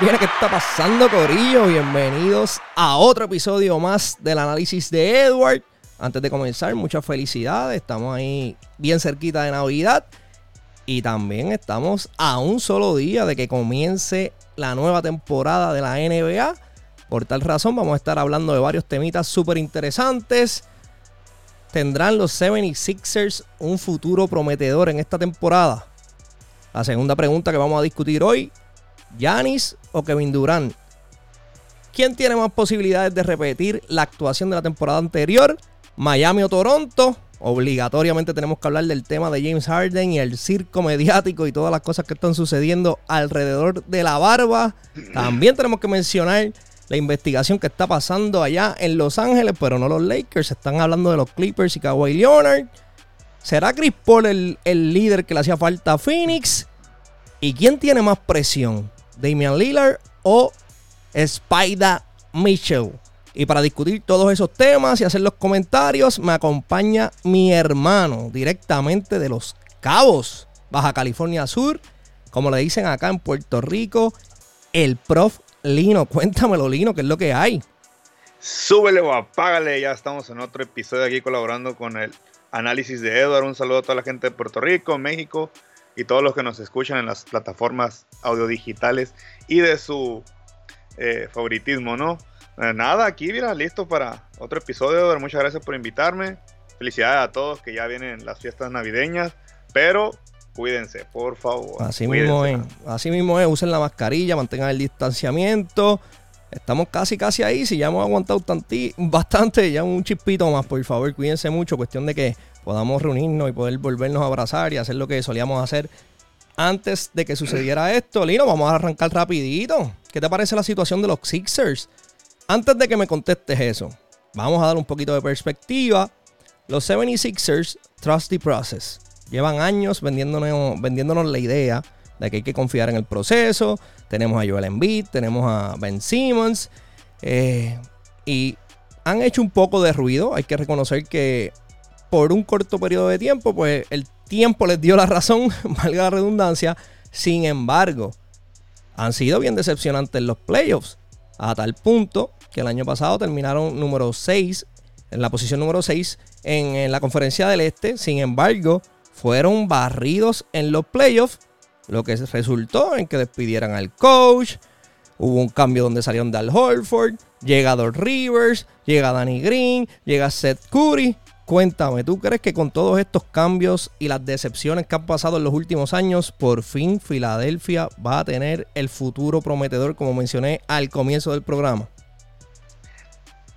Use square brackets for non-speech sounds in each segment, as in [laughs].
viene? ¿Qué está pasando, Corillo? Bienvenidos a otro episodio más del análisis de Edward. Antes de comenzar, muchas felicidades. Estamos ahí bien cerquita de Navidad. Y también estamos a un solo día de que comience la nueva temporada de la NBA. Por tal razón, vamos a estar hablando de varios temitas súper interesantes. ¿Tendrán los 76ers un futuro prometedor en esta temporada? La segunda pregunta que vamos a discutir hoy ¿Yanis o Kevin Durant? ¿Quién tiene más posibilidades de repetir la actuación de la temporada anterior? ¿Miami o Toronto? Obligatoriamente tenemos que hablar del tema de James Harden y el circo mediático y todas las cosas que están sucediendo alrededor de la barba. También tenemos que mencionar la investigación que está pasando allá en Los Ángeles, pero no los Lakers. Están hablando de los Clippers y Kawhi Leonard. ¿Será Chris Paul el, el líder que le hacía falta a Phoenix? ¿Y quién tiene más presión? Damian Lillard o Spider Mitchell. Y para discutir todos esos temas y hacer los comentarios, me acompaña mi hermano directamente de Los Cabos, Baja California Sur, como le dicen acá en Puerto Rico, el prof Lino. Cuéntamelo, Lino, ¿qué es lo que hay? Súbele o apágale, ya estamos en otro episodio aquí colaborando con el análisis de Edward. Un saludo a toda la gente de Puerto Rico, México, y todos los que nos escuchan en las plataformas audio-digitales y de su eh, favoritismo, ¿no? Eh, nada, aquí, mira, listo para otro episodio. Muchas gracias por invitarme. Felicidades a todos que ya vienen las fiestas navideñas, pero cuídense, por favor. Así mismo es, así mismo es, usen la mascarilla, mantengan el distanciamiento. Estamos casi, casi ahí. Si ya hemos aguantado bastante, ya un chispito más, por favor, cuídense mucho. Cuestión de que podamos reunirnos y poder volvernos a abrazar y hacer lo que solíamos hacer antes de que sucediera esto. Lino, vamos a arrancar rapidito. ¿Qué te parece la situación de los Sixers? Antes de que me contestes eso, vamos a dar un poquito de perspectiva. Los 76ers Trust the Process. Llevan años vendiéndonos, vendiéndonos la idea de que hay que confiar en el proceso. Tenemos a Joel Embiid, tenemos a Ben Simmons. Eh, y han hecho un poco de ruido. Hay que reconocer que por un corto periodo de tiempo, pues el tiempo les dio la razón, [laughs] valga la redundancia. Sin embargo, han sido bien decepcionantes los playoffs. A tal punto que el año pasado terminaron número 6, en la posición número 6 en, la conferencia del Este. Sin embargo, fueron barridos en los playoffs, lo que resultó en que despidieran al coach. Hubo un cambio donde salieron Dal Holford, llega Doc Rivers, llega Danny Green, llega Seth Curry. Cuéntame, ¿tú crees que con todos estos cambios y las decepciones que han pasado en los últimos años, por fin Filadelfia va a tener el futuro prometedor, como mencioné al comienzo del programa?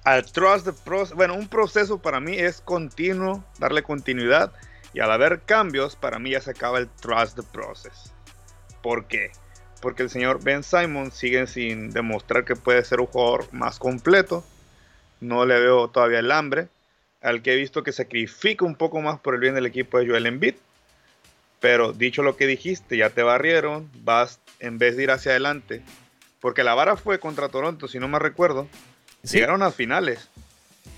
Al trust the process, bueno, un proceso para mí es continuo, darle continuidad y al haber cambios, para mí ya se acaba el trust the process. ¿Por qué? Porque el señor Ben Simon sigue sin demostrar que puede ser un jugador más completo. No le veo todavía el hambre al que he visto que sacrifica un poco más por el bien del equipo de Joel Embiid. Pero dicho lo que dijiste, ya te barrieron, vas en vez de ir hacia adelante. Porque la vara fue contra Toronto, si no me recuerdo. Llegaron a finales.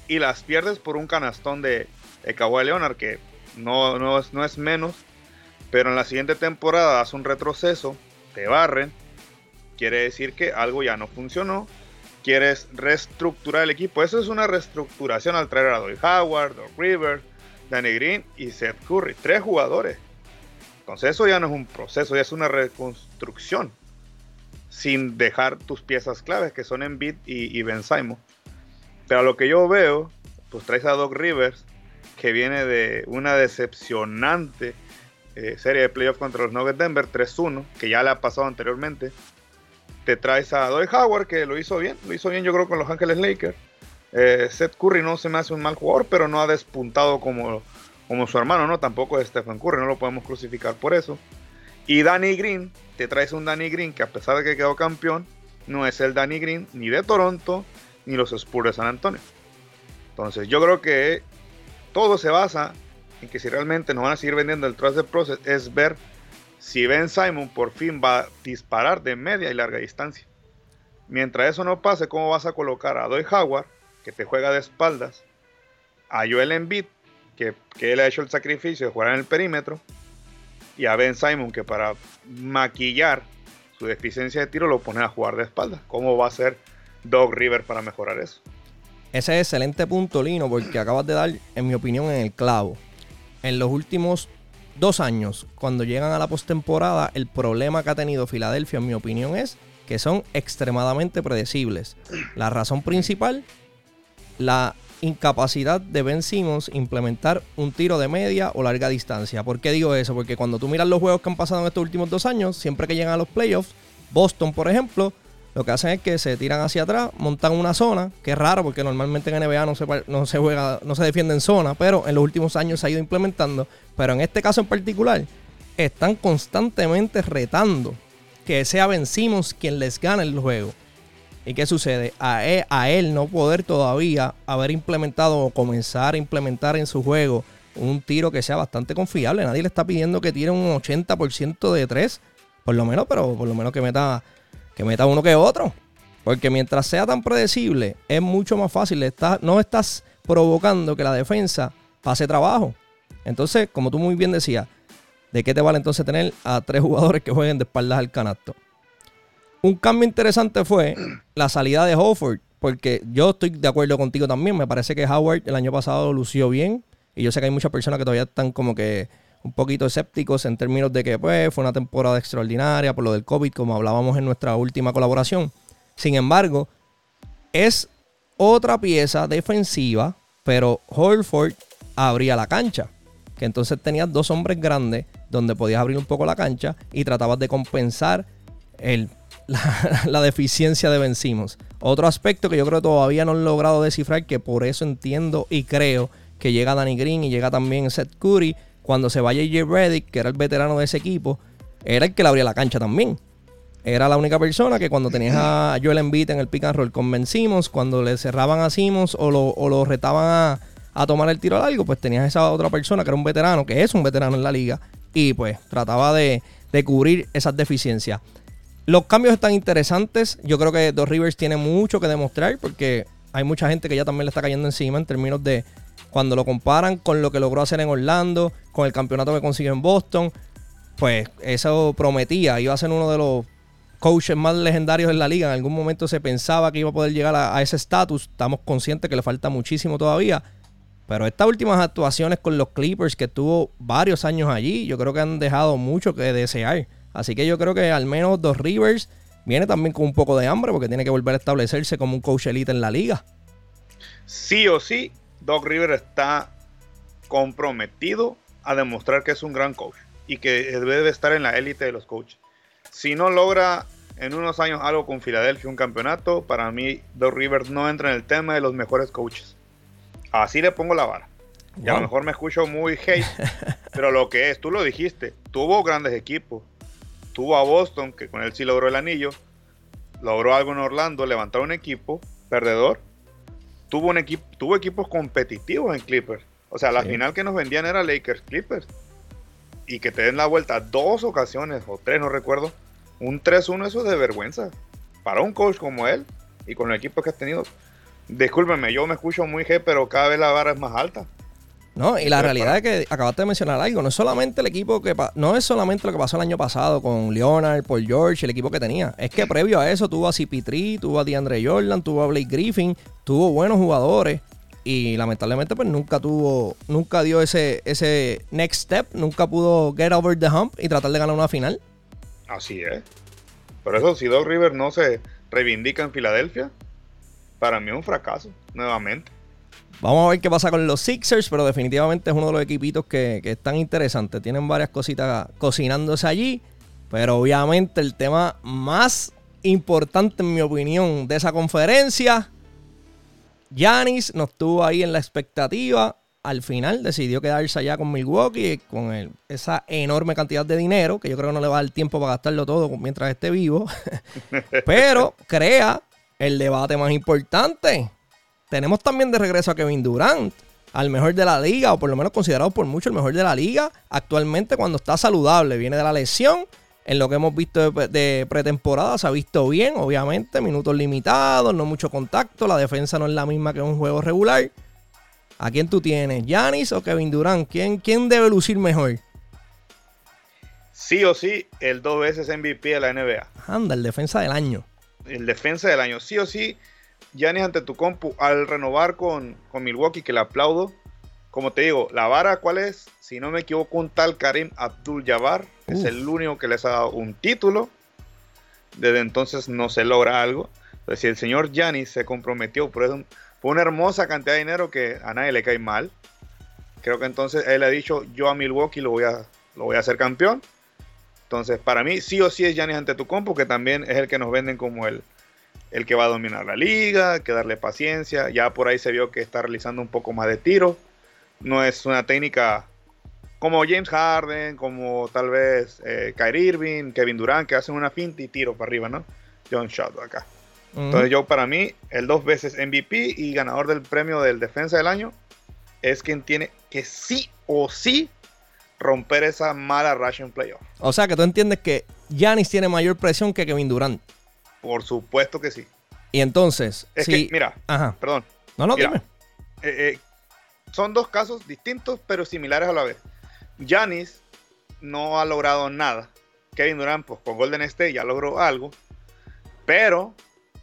Y las pierdes por un canastón de, de Kawhi Leonard, que no, no, es, no es menos. Pero en la siguiente temporada hace un retroceso, te barren. Quiere decir que algo ya no funcionó quieres reestructurar el equipo. Eso es una reestructuración al traer a Doy Howard, Doc Rivers, Danny Green y Seth Curry. Tres jugadores. Entonces eso ya no es un proceso, ya es una reconstrucción. Sin dejar tus piezas claves que son Embiid y, y Ben Simon. Pero a lo que yo veo, pues traes a Doc Rivers, que viene de una decepcionante eh, serie de playoffs contra los Nuggets Denver 3-1, que ya le ha pasado anteriormente te traes a Doy Howard, que lo hizo bien, lo hizo bien yo creo con los Ángeles Lakers. Eh, Seth Curry no se me hace un mal jugador, pero no ha despuntado como, como su hermano, ¿no? Tampoco es Stephen Curry, no lo podemos crucificar por eso. Y Danny Green, te traes un Danny Green que a pesar de que quedó campeón, no es el Danny Green ni de Toronto ni los Spurs de San Antonio. Entonces yo creo que todo se basa en que si realmente nos van a seguir vendiendo el Trust the Process es ver si Ben Simon por fin va a disparar de media y larga distancia. Mientras eso no pase, ¿cómo vas a colocar a Doy Howard, que te juega de espaldas, a Joel Embiid, que, que él ha hecho el sacrificio de jugar en el perímetro, y a Ben Simon, que para maquillar su deficiencia de tiro lo pone a jugar de espalda. ¿Cómo va a ser Doug River para mejorar eso? Ese es excelente punto, Lino, porque acabas de dar, en mi opinión, en el clavo. En los últimos dos años, cuando llegan a la postemporada, el problema que ha tenido Filadelfia, en mi opinión, es que son extremadamente predecibles. La razón principal, la incapacidad de Ben Simmons implementar un tiro de media o larga distancia. ¿Por qué digo eso? Porque cuando tú miras los juegos que han pasado en estos últimos dos años, siempre que llegan a los playoffs, Boston, por ejemplo, lo que hacen es que se tiran hacia atrás, montan una zona, que es raro porque normalmente en NBA no se, juega, no se defiende en zona, pero en los últimos años se ha ido implementando. Pero en este caso en particular, están constantemente retando que sea Ben Simmons quien les gane el juego. ¿Y qué sucede? A él, a él, no poder todavía haber implementado o comenzar a implementar en su juego un tiro que sea bastante confiable. Nadie le está pidiendo que tire un 80% de 3, por lo menos, pero por lo menos que meta, que meta uno que otro. Porque mientras sea tan predecible, es mucho más fácil. no estás provocando que la defensa pase trabajo. Entonces, como tú muy bien decías, ¿de qué te vale entonces tener a tres [laughs] jugadores que jueguen de espaldas al canasto? Un cambio interesante fue [clears throat] la salida de Howard, porque yo estoy de acuerdo contigo también. Me parece que Howard el año pasado lució bien. Y yo sé que hay muchas personas que todavía están como que un poquito escépticos en términos de que pues, fue una temporada extraordinaria por lo del COVID, como hablábamos en nuestra última colaboración. Sin embargo, es otra pieza defensiva, pero Horford abría la cancha. Que entonces tenías dos hombres grandes donde podías abrir un poco la cancha y tratabas de compensar el [laughs] la, deficiencia de vencimos. Otro aspecto que yo creo que todavía no han logrado descifrar, que por eso entiendo y creo que llega Danny Green y llega también Seth Curry. Cuando se vaya J. Reddick, que era el veterano de ese equipo, era el que le abría la cancha también. Era la única persona que cuando tenías a [clears throat] Joel Embiid en el pick and roll convencimos, cuando le cerraban a Simmons o lo, retaban a, tomar el tiro largo, pues tenías esa otra persona que era un veterano, que es un veterano en la liga, y pues trataba de, de cubrir esas deficiencias. Los cambios están interesantes. Yo creo que Dos Rivers tiene mucho que demostrar porque hay mucha gente que ya también le está cayendo encima en términos de cuando lo comparan con lo que logró hacer en Orlando, con el campeonato que consiguió en Boston. Pues eso prometía, iba a ser uno de los coaches más legendarios en la liga. En algún momento se pensaba que iba a poder llegar a, ese estatus. Estamos conscientes que le falta muchísimo todavía. Pero estas últimas actuaciones con los Clippers, que tuvo varios años allí, yo creo que han dejado mucho que desear. Así que yo creo que al menos Dos Rivers viene también con un poco de hambre porque tiene que volver a establecerse como un coach elite en la liga. Sí o sí, Doc Rivers está comprometido a demostrar que es un gran coach y que debe estar en la élite de los coaches. Si no logra en unos años algo con Filadelfia, un campeonato, para mí Doc Rivers no entra en el tema de los mejores coaches. Así le pongo la vara. Y a lo mejor me escucho muy hate, [laughs] pero lo que es, tú lo dijiste, tuvo grandes equipos, tuvo a Boston, que con él sí logró el anillo, logró algo en Orlando, levantó un equipo perdedor, tuvo, un equipo, tuvo equipos competitivos en Clippers. O sea, la final que nos vendían era Lakers Clippers. Y que te den la vuelta dos ocasiones, o tres, no recuerdo. Un 3-1, eso es de vergüenza. Para un coach como él y con el equipo que has tenido. Discúlpeme, yo me escucho muy G, pero cada vez la vara es más alta. No, y la realidad es que acabaste de mencionar algo, no es solamente el equipo que no es solamente lo que pasó el año pasado con Leonard, Paul George, el equipo que tenía. Es que previo a eso tuvo a CP3, tuvo a DeAndre Jordan, tuvo a Blake Griffin, tuvo buenos jugadores y lamentablemente pues nunca tuvo nunca dio ese ese next step, nunca pudo get over the hump y tratar de ganar una final. Así es. Por eso si Doug River no se reivindica en Filadelfia, para mí es un fracaso nuevamente. Vamos a ver qué pasa con los Sixers, pero definitivamente es uno de los equipitos que, que están interesantes. Tienen varias cositas cocinándose allí, pero obviamente el tema más importante, en mi opinión, de esa conferencia, Yanis nos tuvo ahí en la expectativa. Al final decidió quedarse allá con Milwaukee con esa enorme cantidad de dinero, que yo creo que no le va a dar tiempo para gastarlo todo mientras esté vivo. [laughs] pero crea el debate más importante tenemos también de regreso a Kevin Durant, al mejor de la liga, o por lo menos considerado por mucho el mejor de la liga, actualmente cuando está saludable. Viene de la lesión. En lo que hemos visto de, pretemporada se ha visto bien, obviamente, minutos limitados, no mucho contacto, la defensa no es la misma que un juego regular. ¿A quién tú tienes? ¿Yanis o Kevin Durant? ¿Quién, ¿Quién debe lucir mejor? sí o sí el dos veces MVP de la NBA. Anda, el defensa del año. El defensa del año. Sí o sí, Giannis ante tu compu al renovar con, con Milwaukee, que le aplaudo. Como te digo, la vara, ¿cuál es? Si no me equivoco, un tal Karim Abdul-Jabbar. Es el único que les ha dado un título. Desde entonces no se logra algo. Entonces, si el señor Giannis se comprometió por, eso, por una hermosa cantidad de dinero que a nadie le cae mal, creo que entonces él ha dicho, yo a Milwaukee lo voy a, lo voy a hacer campeón. Entonces, para mí, sí o sí es Giannis ante tu compu, que también es el que nos venden como el, el que va a dominar la liga, que darle paciencia. Ya por ahí se vio que está realizando un poco más de tiro. No es una técnica como James Harden, como tal vez eh, Kyrie Irving, Kevin Durant, que hacen una finta y tiro para arriba, ¿no? John Shot acá. Entonces yo para mí, el dos veces MVP y ganador del premio del defensa del año, es quien tiene que sí o sí romper esa mala racha en playoff. O sea que tú entiendes que Giannis tiene mayor presión que Kevin Durant. Por supuesto que sí. Y entonces, es que, mira, perdón. No, no, dime. Eh, eh, son dos casos distintos, pero similares a la vez. Giannis no ha logrado nada. Kevin Durant, pues con Golden State ya logró algo. Pero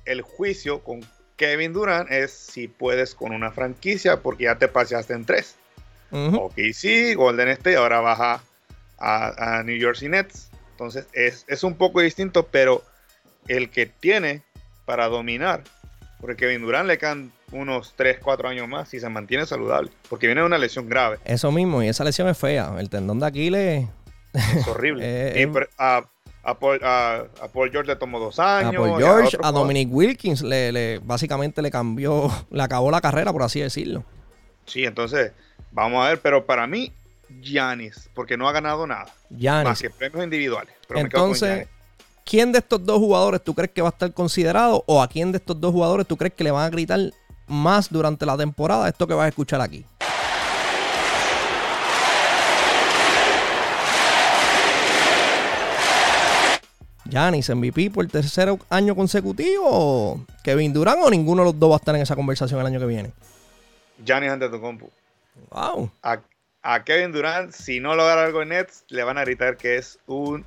el juicio con Kevin Durant es si puedes con una franquicia, porque ya te paseaste en tres. Ok, sí, Golden State, ahora baja a, New Jersey Nets. Entonces es, es, un poco distinto, pero el que tiene para dominar, porque Kevin Durant le quedan unos 3, 4 años más y se mantiene saludable, porque viene de una lesión grave. Eso mismo, y esa lesión es fea. El tendón de Aquiles es horrible. [laughs] Eh, a, Paul, George le tomó dos años. A Paul George, a, Dominic Wilkins le, básicamente le cambió, [laughs] le acabó la carrera, por así decirlo. Sí, entonces, vamos a ver, pero para mí, Giannis, porque no ha ganado nada. Giannis. Más que premios individuales. entonces, ¿quién de estos dos jugadores tú crees que va a estar considerado? ¿O a quién de estos dos jugadores tú crees que le van a gritar más durante la temporada esto que vas a escuchar aquí? Giannis MVP por el tercer año consecutivo, Kevin Durant o ninguno de los dos va a estar en esa conversación el año que viene. Giannis ante tu compu. Wow. A, Kevin Durant, si no logra algo en Nets, le van a gritar que es un.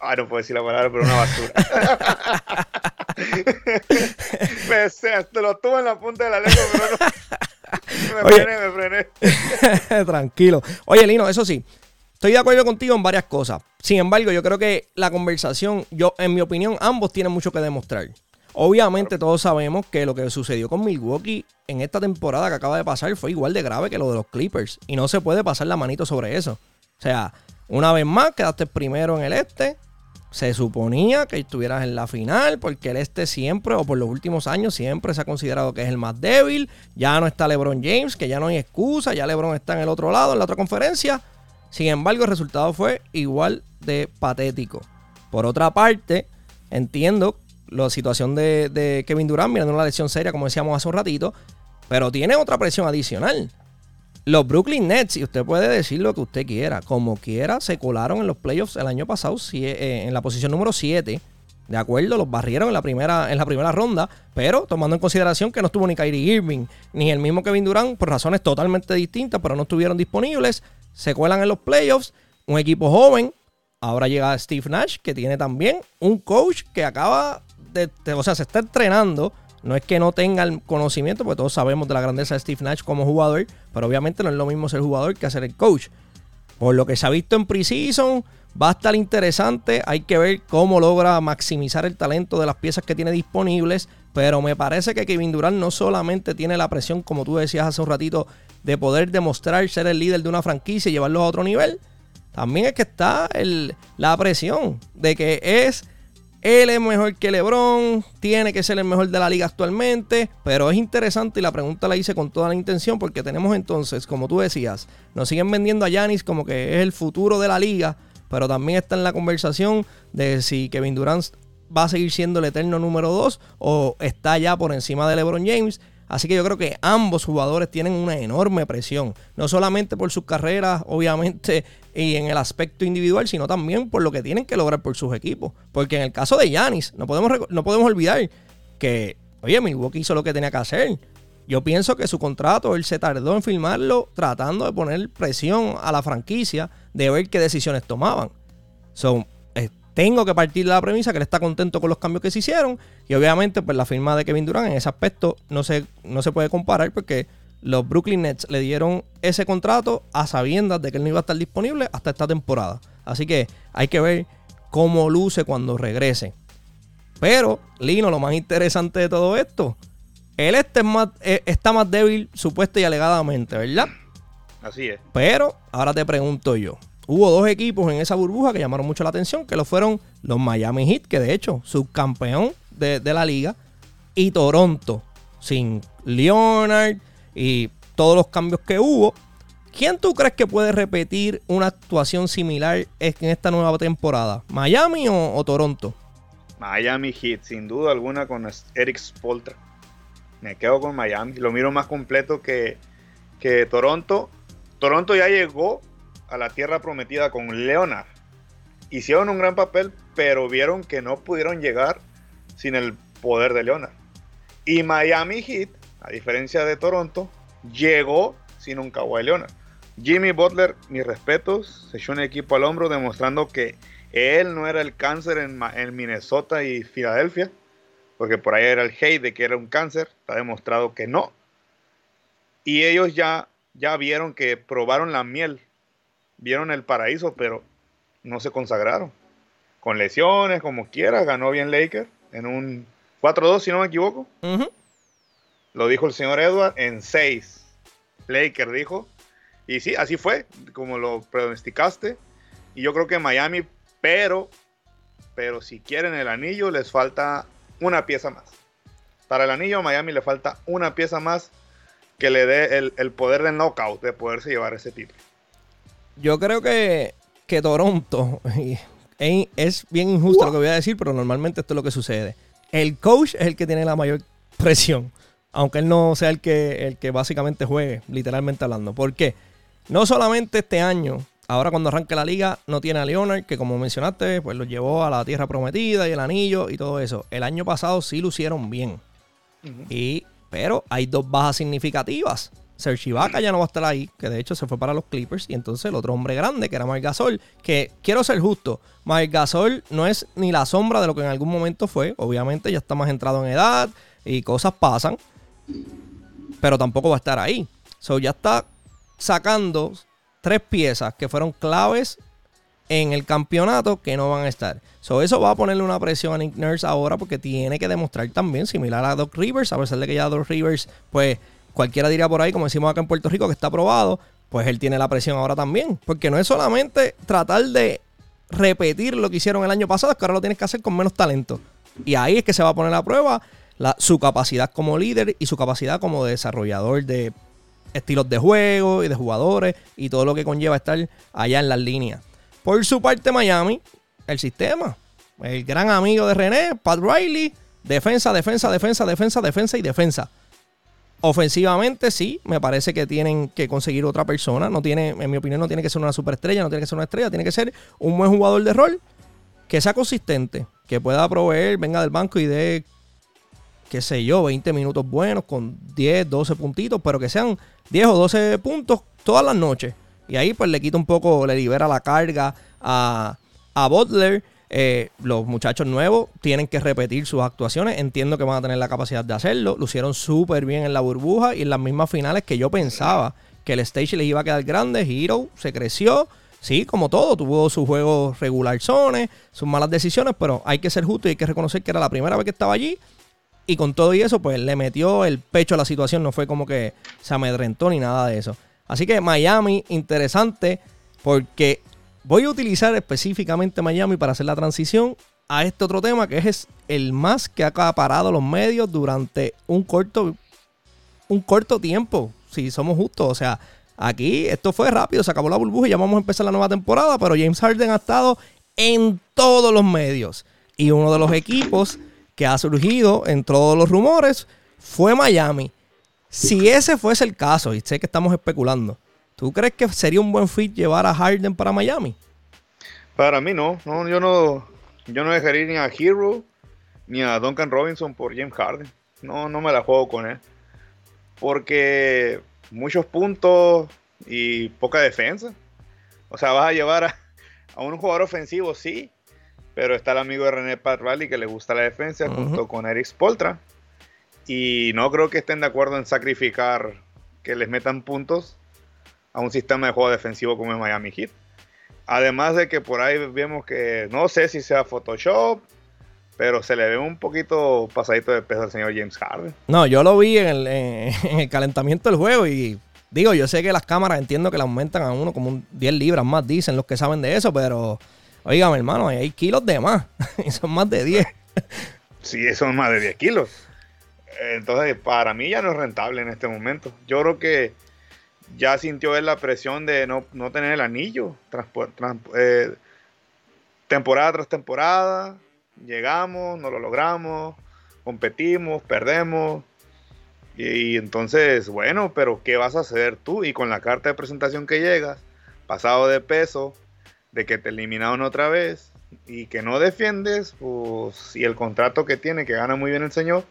Ah, no puedo decir la palabra, pero una basura. [laughs] [laughs] me, te lo tuvo en la punta de la lengua, pero no. [laughs] Me frené, me frené. [laughs] Tranquilo. Oye, Lino, eso sí, estoy de acuerdo contigo en varias cosas. Sin embargo, yo creo que la conversación, yo, en mi opinión, ambos tienen mucho que demostrar. Obviamente todos sabemos que lo que sucedió con Milwaukee en esta temporada que acaba de pasar fue igual de grave que lo de los Clippers. Y no se puede pasar la manito sobre eso. O sea, una vez más quedaste primero en el este. Se suponía que estuvieras en la final porque el este siempre, o por los últimos años, siempre se ha considerado que es el más débil. Ya no está LeBron James, que ya no hay excusa. Ya LeBron está en el otro lado, en la otra conferencia. Sin embargo, el resultado fue igual de patético. Por otra parte, entiendo la situación de, Kevin Durant, mirando una lesión seria, como decíamos hace un ratito, pero tiene otra presión adicional. Los Brooklyn Nets, y usted puede decir lo que usted quiera, como quiera, se colaron en los playoffs el año pasado eh, en la posición número 7. De acuerdo, los barrieron en la primera, en la primera ronda, pero tomando en consideración que no estuvo ni Kyrie Irving ni el mismo Kevin Durant por razones totalmente distintas, pero no estuvieron disponibles, se cuelan en los playoffs. Un equipo joven, ahora llega Steve Nash, que tiene también un coach que acaba o sea, se está entrenando. No es que no tenga el conocimiento, porque todos sabemos de la grandeza de Steve Nash como jugador, pero obviamente no es lo mismo ser jugador que ser el coach. Por lo que se ha visto en preseason, va a estar interesante. Hay que ver cómo logra maximizar el talento de las piezas que tiene disponibles. Pero me parece que Kevin Durant no solamente tiene la presión, como tú decías hace un ratito, de poder demostrar ser el líder de una franquicia y llevarlo a otro nivel. También es que está la presión de que es él es mejor que LeBron, tiene que ser el mejor de la liga actualmente, pero es interesante y la pregunta la hice con toda la intención porque tenemos entonces, como tú decías, nos siguen vendiendo a Yanis como que es el futuro de la liga, pero también está en la conversación de si Kevin Durant va a seguir siendo el eterno número 2 o está ya por encima de LeBron James. Así que yo creo que ambos jugadores tienen una enorme presión, no solamente por sus carreras, obviamente, y en el aspecto individual, sino también por lo que tienen que lograr por sus equipos. Porque en el caso de Yanis, no podemos, no podemos olvidar que, oye, Milwaukee hizo lo que tenía que hacer. Yo pienso que su contrato, él se tardó en firmarlo tratando de poner presión a la franquicia de ver qué decisiones tomaban. So, eh, tengo que partir de la premisa que él está contento con los cambios que se hicieron. Y obviamente, pues la firma de Kevin Durant en ese aspecto no se, no se puede comparar porque los Brooklyn Nets le dieron ese contrato a sabiendas de que él no iba a estar disponible hasta esta temporada. Así que hay que ver cómo luce cuando regrese. Pero, Lino, lo más interesante de todo esto, él este más, eh, está más débil supuesta y alegadamente, ¿verdad? Así es. Pero ahora te pregunto yo. Hubo dos equipos en esa burbuja que llamaron mucho la atención, que lo fueron los Miami Heat, que de hecho, subcampeón de, la liga, y Toronto, sin Leonard y todos los cambios que hubo. ¿Quién tú crees que puede repetir una actuación similar en esta nueva temporada? ¿Miami o, Toronto? Miami Heat, sin duda alguna, con Eric Spoltra. Me quedo con Miami. Lo miro más completo que, que Toronto. Toronto ya llegó a la tierra prometida con Leonard. Hicieron un gran papel, pero vieron que no pudieron llegar sin el poder de Leonard. Y Miami Heat, a diferencia de Toronto, llegó sin un Kawhi Leonard. Jimmy Butler, mis respetos, se echó un equipo al hombro demostrando que él no era el cáncer en, Minnesota y Filadelfia, porque por ahí era el hate de que era un cáncer, está demostrado que no. Y ellos ya, ya vieron que probaron la miel, vieron el paraíso, pero no se consagraron. Con lesiones, como quiera, ganó bien Lakers en un 4-2, si no me equivoco. Lo dijo el señor Edward en 6. Lakers dijo, y sí, así fue, como lo pronosticaste. Y yo creo que Miami, pero, pero si quieren el anillo, les falta una pieza más. Para el anillo a Miami le falta una pieza más que le dé el, poder del knockout, de poderse llevar ese título. Yo creo que, que Toronto, [laughs] es bien injusto lo que voy a decir, pero normalmente esto es lo que sucede. El coach es el que tiene la mayor presión, aunque él no sea el que, el que básicamente juegue, literalmente hablando. ¿Por qué? No solamente este año, ahora cuando arranque la liga, no tiene a Leonard, que como mencionaste, pues lo llevó a la tierra prometida y el anillo y todo eso. El año pasado sí lucieron bien. y, pero hay dos bajas significativas. Serge Ibaka ya no va a estar ahí, que de hecho se fue para los Clippers. Y entonces el otro hombre grande, que era Mike Gasol, que quiero ser justo, Mike Gasol no es ni la sombra de lo que en algún momento fue. Obviamente ya está más entrado en edad y cosas pasan, pero tampoco va a estar ahí. So ya está sacando tres piezas que fueron claves en el campeonato que no van a estar. So, eso va a ponerle una presión a Nick Nurse ahora porque tiene que demostrar también, similar a Doc Rivers, a pesar de que ya Doc Rivers, pues cualquiera diría por ahí, como decimos acá en Puerto Rico, que está aprobado, pues él tiene la presión ahora también. Porque no es solamente tratar de repetir lo que hicieron el año pasado, es que ahora lo tienes que hacer con menos talento. Y ahí es que se va a poner a prueba su capacidad como líder y su capacidad como desarrollador de estilos de juego y de jugadores y todo lo que conlleva estar allá en las líneas. Por su parte, Miami, el sistema. El gran amigo de René, Pat Riley, defensa, defensa, defensa, defensa, defensa y defensa. Ofensivamente, sí, me parece que tienen que conseguir otra persona. No tiene, en mi opinión, no tiene que ser una superestrella, no tiene que ser una estrella, tiene que ser un buen jugador de rol que sea consistente, que pueda proveer, venga del banco y dé qué sé yo, 20 minutos buenos con 10, 12 puntitos, pero que sean 10 o 12 puntos todas las noches. Y ahí pues le quita un poco, le libera la carga a, a Butler. Eh, los muchachos nuevos tienen que repetir sus actuaciones. Entiendo que van a tener la capacidad de hacerlo. Lucieron súper bien en la burbuja y en las mismas finales que yo pensaba que el stage les iba a quedar grande. Hero se creció. Sí, como todo, tuvo sus juegos regular zones, sus malas decisiones, pero hay que ser justo y hay que reconocer que era la primera vez que estaba allí y con todo y eso, pues le metió el pecho a la situación. No fue como que se amedrentó ni nada de eso. Así que Miami, interesante, porque voy a utilizar específicamente Miami para hacer la transición a este otro tema que es el más que ha acaparado los medios durante un corto, un corto tiempo, si somos justos. O sea, aquí esto fue rápido, se acabó la burbuja y ya vamos a empezar la nueva temporada, pero James Harden ha estado en todos los medios. Y uno de los equipos que ha surgido en todos los rumores fue Miami. Si ese fuese el caso, y sé que estamos especulando, ¿tú crees que sería un buen fit llevar a Harden para Miami? Para mí no, no yo no, yo no dejaría ni a Hero ni a Duncan Robinson por James Harden. No, no me la juego con él. Porque muchos puntos y poca defensa. O sea, vas a llevar a, a un jugador ofensivo sí, pero está el amigo de René Pat Rally que le gusta la defensa junto con Eric Spoltra. Y no creo que estén de acuerdo en sacrificar que les metan puntos a un sistema de juego defensivo como es Miami Heat. Además de que por ahí vemos que no sé si sea Photoshop, pero se le ve un poquito pasadito de peso al señor James Harden. No, yo lo vi en el, en [laughs] el calentamiento del juego y digo, yo sé que las cámaras entiendo que le aumentan a uno como un 10 libras más, dicen los que saben de eso, pero oígame hermano, hay kilos de más [laughs] y son más de 10. Sí, son más de 10 kilos. Entonces, para mí ya no es rentable en este momento. Yo creo que ya sintió él la presión de no, tener el anillo. Eh, temporada tras temporada, llegamos, no lo logramos, competimos, perdemos. Y, entonces, bueno, pero ¿qué vas a hacer tú? Y con la carta de presentación que llegas, pasado de peso, de que te eliminaron otra vez y que no defiendes, pues, y el contrato que tiene, que gana muy bien el señor,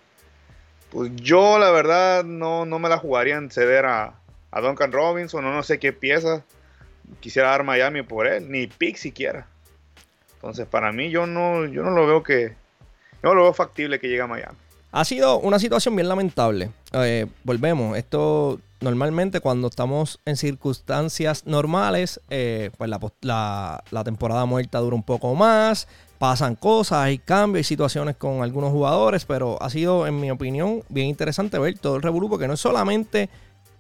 pues yo la verdad no, no me la jugaría en ceder a, a Duncan Robinson o no sé qué pieza quisiera dar Miami por él, ni pick siquiera. Entonces, para mí yo no, yo no lo veo que, no lo veo factible que llegue a Miami. Ha sido una situación bien lamentable. Eh, volvemos, esto normalmente cuando estamos en circunstancias normales, eh, pues la, la, temporada muerta dura un poco más, pasan cosas, hay cambios, hay situaciones con algunos jugadores, pero ha sido, en mi opinión, bien interesante ver todo el revolú, porque no es solamente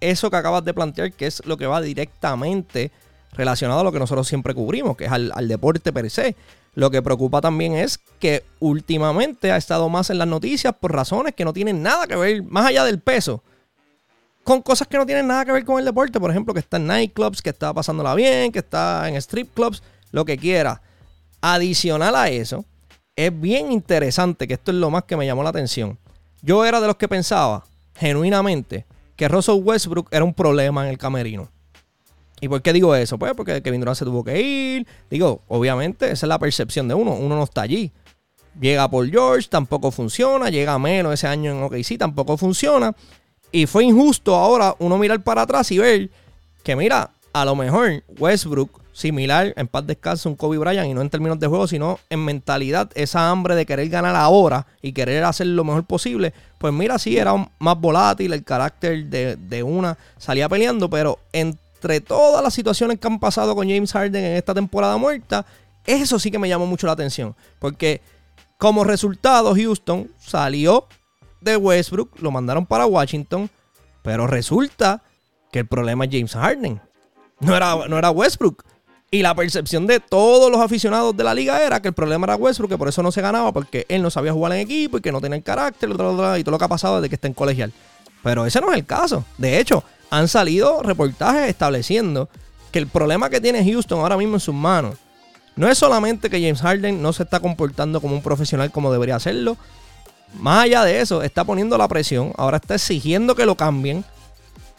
eso que acabas de plantear, que es lo que va directamente relacionado a lo que nosotros siempre cubrimos, que es al, deporte per se. Lo que preocupa también es que últimamente ha estado más en las noticias por razones que no tienen nada que ver, más allá del peso, con cosas que no tienen nada que ver con el deporte. Por ejemplo, que está en nightclubs, que está pasándola bien, que está en strip clubs, lo que quiera. Adicional a eso, es bien interesante, que esto es lo más que me llamó la atención. Yo era de los que pensaba, genuinamente, que Russell Westbrook era un problema en el camerino. ¿Y por qué digo eso? Pues porque Kevin Durant se tuvo que ir. Digo, obviamente, esa es la percepción de uno. Uno no está allí. Llega Paul George, tampoco funciona. Llega menos ese año en OKC, tampoco funciona. Y fue injusto ahora uno mirar para atrás y ver que, mira, a lo mejor Westbrook similar, en paz descanso, un Kobe Bryant, y no en términos de juego, sino en mentalidad, esa hambre de querer ganar ahora y querer hacer lo mejor posible, pues mira, sí, era más volátil, el carácter de, una salía peleando, pero entre todas las situaciones que han pasado con James Harden en esta temporada muerta, eso sí que me llamó mucho la atención, porque como resultado Houston salió de Westbrook, lo mandaron para Washington, pero resulta que el problema es James Harden. No era, no era Westbrook. Y la percepción de todos los aficionados de la liga era que el problema era Westbrook, que por eso no se ganaba, porque él no sabía jugar en equipo y que no tenía el carácter y todo lo que ha pasado desde que está en colegial. Pero ese no es el caso. De hecho, han salido reportajes estableciendo que el problema que tiene Houston ahora mismo en sus manos no es solamente que James Harden no se está comportando como un profesional como debería hacerlo. Más allá de eso, está poniendo la presión, ahora está exigiendo que lo cambien.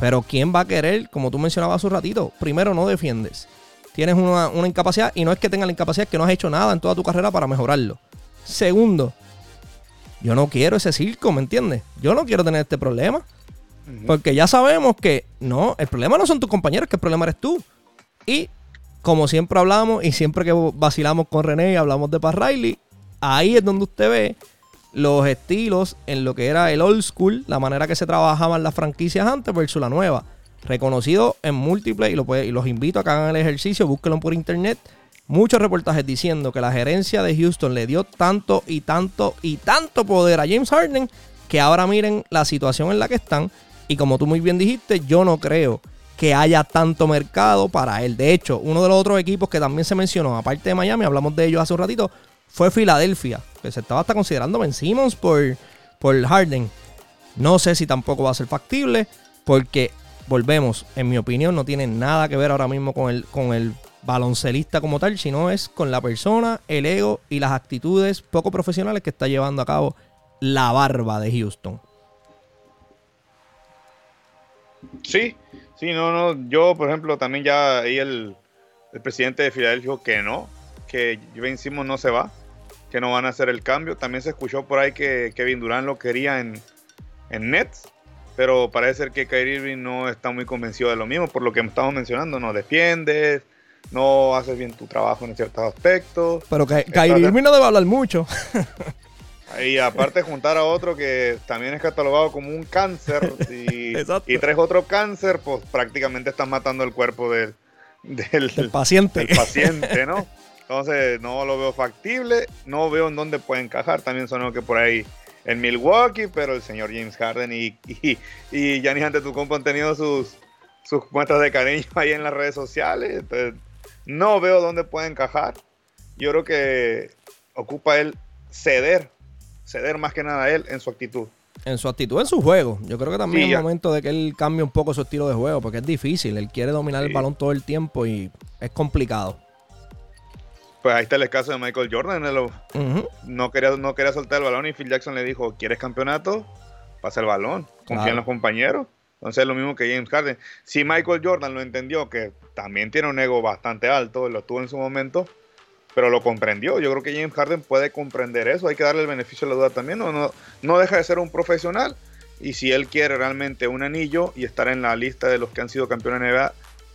Pero ¿quién va a querer, como tú mencionabas hace un ratito? Primero, no defiendes tienes una, incapacidad y no es que tengas la incapacidad, es que no has hecho nada en toda tu carrera para mejorarlo. Segundo, yo no quiero ese circo, ¿me entiendes? Yo no quiero tener este problema. Porque ya sabemos que no, el problema no son tus compañeros, que el problema eres tú. Y como siempre hablamos y siempre que vacilamos con René y hablamos de Pat Riley, ahí es donde usted ve los estilos en lo que era el old school, la manera que se trabajaban las franquicias antes versus la nueva reconocido en múltiples y, lo y los invito a que hagan el ejercicio, búsquenlo por internet. Muchos reportajes diciendo que la gerencia de Houston le dio tanto y tanto y tanto poder a James Harden que ahora miren la situación en la que están. Y como tú muy bien dijiste, yo no creo que haya tanto mercado para él. De hecho, uno de los otros equipos que también se mencionó, aparte de Miami, hablamos de ellos hace un ratito, fue Filadelfia, que se estaba hasta considerando Ben Simmons por, por Harden. No sé si tampoco va a ser factible, porque volvemos, en mi opinión, no tiene nada que ver ahora mismo con el, con el baloncelista como tal, sino es con la persona, el ego y las actitudes poco profesionales que está llevando a cabo la barba de Houston. Sí, sí, no, no. Yo, por ejemplo, también ya ahí el, presidente de Filadelfia dijo que no, que Ben Simmons no se va, que no van a hacer el cambio. También se escuchó por ahí que Kevin Durant lo quería en, en Nets pero parece ser que Kyrie Irving no está muy convencido de lo mismo, por lo que estamos mencionando, no defiendes, no haces bien tu trabajo en ciertos aspectos. Pero Kyrie Irving no debe hablar mucho. [laughs] Y aparte juntar a otro que también es catalogado como un cáncer [laughs] y, y tres otros cáncer, pues prácticamente estás matando el cuerpo del, del, paciente. Del paciente, ¿no? [laughs] Entonces no lo veo factible, no veo en dónde puede encajar. También sonó que por ahí en Milwaukee, pero el señor James Harden y, y, y Giannis Antetokounmpo han tenido sus, sus cuentas de cariño ahí en las redes sociales. Entonces, no veo dónde puede encajar. Yo creo que ocupa él ceder, ceder más que nada él en su actitud. En su actitud, en su juego. Yo creo que también es momento de que él cambie un poco su estilo de juego, porque es difícil. Él quiere dominar el balón todo el tiempo y es complicado. Pues ahí está el caso de Michael Jordan. no, quería, no quería soltar el balón y Phil Jackson le dijo, ¿quieres campeonato? Pasa el balón, confía en los compañeros. Entonces es lo mismo que James Harden. Si Michael Jordan lo entendió, que también tiene un ego bastante alto, lo tuvo en su momento, pero lo comprendió. Yo creo que James Harden puede comprender eso. Hay que darle el beneficio de la duda también. No, no, no deja de ser un profesional. Y si él quiere realmente un anillo y estar en la lista de los que han sido campeones de NBA,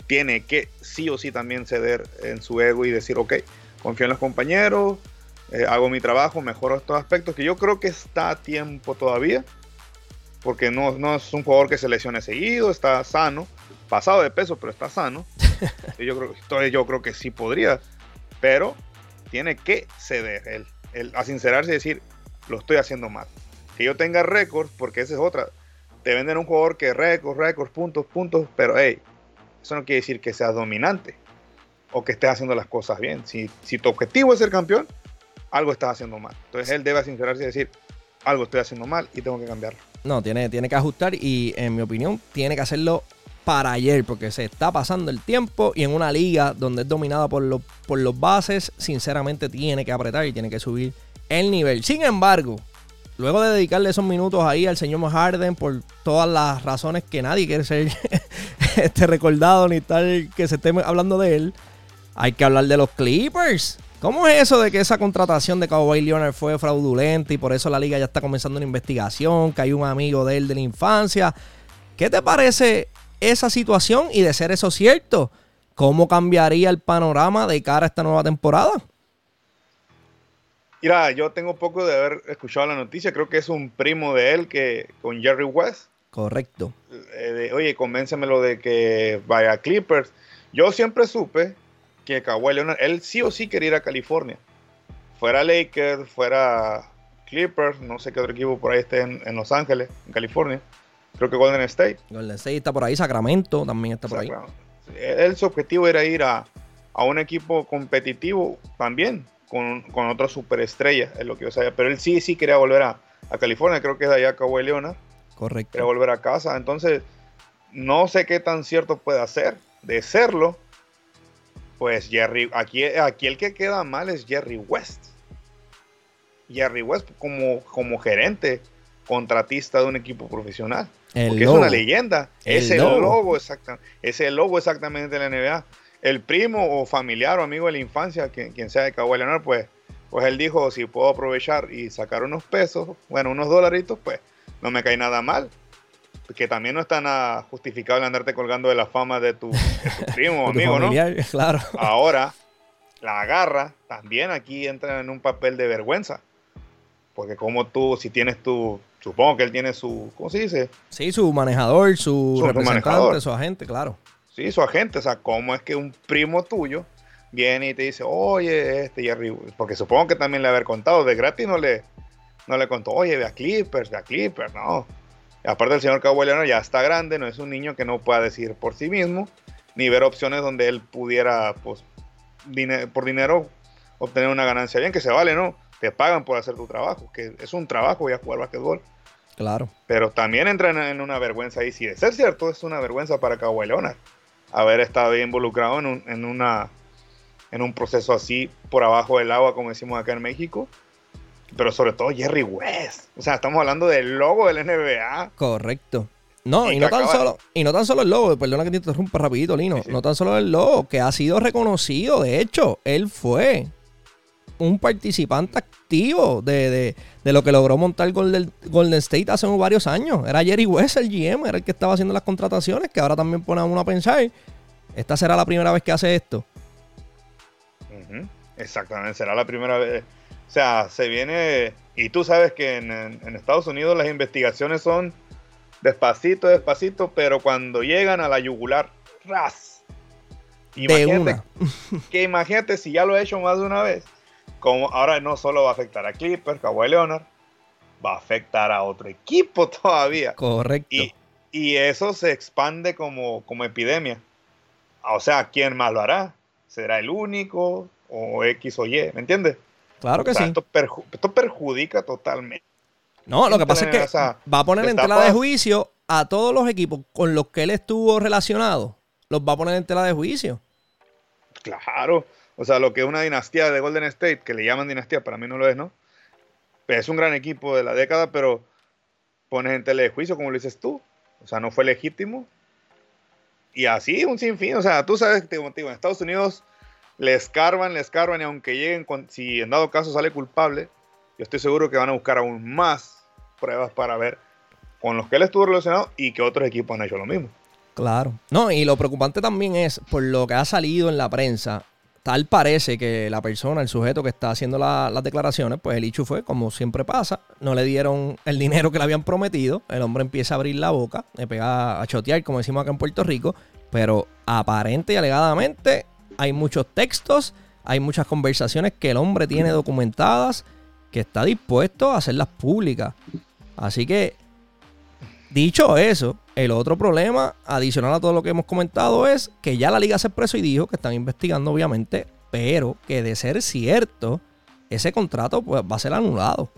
tiene que sí o sí también ceder en su ego y decir, ok, confío en los compañeros, eh, hago mi trabajo, mejoro estos aspectos, que yo creo que está a tiempo todavía, porque no, no es un jugador que se lesione seguido, está sano, pasado de peso, pero está sano. [laughs] y yo creo, entonces yo creo que sí podría, pero tiene que ceder, el, a sincerarse y decir, lo estoy haciendo mal. Que yo tenga récords, porque esa es otra. Te venden un jugador que récords, récords, puntos, puntos, pero hey, eso no quiere decir que seas dominante o que estés haciendo las cosas bien. Si, si tu objetivo es ser campeón, algo estás haciendo mal. Entonces él debe sincerarse y decir, algo estoy haciendo mal y tengo que cambiarlo. No, tiene, tiene que ajustar y en mi opinión tiene que hacerlo para ayer porque se está pasando el tiempo y en una liga donde es dominada por los, por los bases, sinceramente tiene que apretar y tiene que subir el nivel. Sin embargo, luego de dedicarle esos minutos ahí al señor Harden por todas las razones que nadie quiere ser [laughs] este recordado ni tal que se esté hablando de él, hay que hablar de los Clippers. ¿Cómo es eso de que esa contratación de Kawhi Leonard fue fraudulenta y por eso la liga ya está comenzando una investigación, que hay un amigo de él de la infancia? ¿Qué te parece esa situación y de ser eso cierto, ¿cómo cambiaría el panorama de cara a esta nueva temporada? Mira, yo tengo poco de haber escuchado la noticia, creo que es un primo de él que con Jerry West. Correcto. Eh, oye, convéncemelo de que vaya a Clippers. Yo siempre supe que Kawhi Leonard, él sí o sí quería ir a California. Fuera Lakers, fuera Clippers, no sé qué otro equipo por ahí esté en Los Ángeles, en California. Creo que Golden State. Golden State está por ahí, Sacramento también está por ahí. Él, su objetivo era ir a, un equipo competitivo también, con, con otra superestrella, es lo que yo sabía. Pero él sí, sí quería volver a, California, creo que es de allá Kawhi Leona. Correcto. Quería volver a casa. Entonces, no sé qué tan cierto puede hacer. De serlo, pues Jerry, aquí, aquí el que queda mal es Jerry West. Jerry West como, como gerente contratista de un equipo profesional. porque es una leyenda. es el logo, exactamente. Es el logo exactamente de la NBA. El primo o familiar o amigo de la infancia, quien, sea de Kawhi Leonard, pues, pues él dijo, si puedo aprovechar y sacar unos pesos, bueno, unos dolaritos, pues no me cae nada mal. Que también no está nada justificable andarte colgando de la fama de tu, [laughs] primo o amigo, ¿no? [laughs] Claro. Ahora, la agarra, también aquí entra en un papel de vergüenza. Porque como tú, si tienes tu, supongo que él tiene su, ¿cómo se dice? Sí, su manejador, su, representante, su agente, claro. Sí, su agente, o sea, ¿cómo es que un primo tuyo viene y te dice, oye, este Jerry, porque supongo que también le haber contado, de gratis no le, no le contó, oye, ve a Clippers, ve a Clippers, no. Aparte el señor Kawhi ya está grande, no es un niño que no pueda decir por sí mismo, ni ver opciones donde él pudiera, pues, por dinero obtener una ganancia bien, que se vale, ¿no? te pagan por hacer tu trabajo, que es un trabajo a jugar basquetbol. Claro. Pero también entra en, una vergüenza y si de ser cierto, es una vergüenza para Kawhi Leonard haber estado involucrado en un, en, una, en un proceso así por abajo del agua, como decimos acá en México. Pero sobre todo Jerry West. O sea, estamos hablando del logo del NBA. Correcto. No, y, no tan solo, y no tan solo el logo, perdona que te interrumpa rapidito, Lino. No tan solo el logo, que ha sido reconocido. De hecho, él fue un participante activo de, lo que logró montar Golden, Golden, State hace varios años. Era Jerry West, el GM, era el que estaba haciendo las contrataciones, que ahora también pone a uno a pensar, esta será la primera vez que hace esto. Exactamente, será la primera vez. O sea, se viene. Y tú sabes que en, Estados Unidos las investigaciones son despacito, despacito, pero cuando llegan a la yugular, ras. Imagínate, [laughs] que imagínate si ya lo he hecho más de una vez. Como ahora no solo va a afectar a Clippers, Kawhi Leonard, va a afectar a otro equipo [laughs] todavía. Correcto. Y, y eso se expande como, como epidemia. O sea, ¿quién más lo hará? ¿Será el único? ¿O X o Y? ¿Me entiendes? Claro que sí. Esto, perjudica totalmente. No, lo que pasa es que va a poner en tela de juicio a todos los equipos con los que él estuvo relacionado. Los va a poner en tela de juicio. Claro. O sea, lo que es una dinastía de Golden State, que le llaman dinastía, para mí no lo es, ¿no? Es un gran equipo de la década, pero pones en tela de juicio, como lo dices tú. O sea, no fue legítimo. Y así, un sinfín. O sea, tú sabes que en Estados Unidos le escarban, le escarban, y aunque lleguen, con, si en dado caso sale culpable, yo estoy seguro que van a buscar aún más pruebas para ver con los que él estuvo relacionado y que otros equipos han hecho lo mismo. Claro. No, y lo preocupante también es, por lo que ha salido en la prensa, tal parece que la persona, el sujeto que está haciendo las declaraciones, pues el hecho fue, como siempre pasa, no le dieron el dinero que le habían prometido, el hombre empieza a abrir la boca, le pega a chotear, como decimos acá en Puerto Rico, pero aparente y alegadamente hay muchos textos, hay muchas conversaciones que el hombre tiene documentadas, que está dispuesto a hacerlas públicas. Así que, dicho eso, el otro problema, adicional a todo lo que hemos comentado, es que ya la liga se expresó y dijo que están investigando, obviamente, pero que de ser cierto, ese contrato pues, va a ser anulado.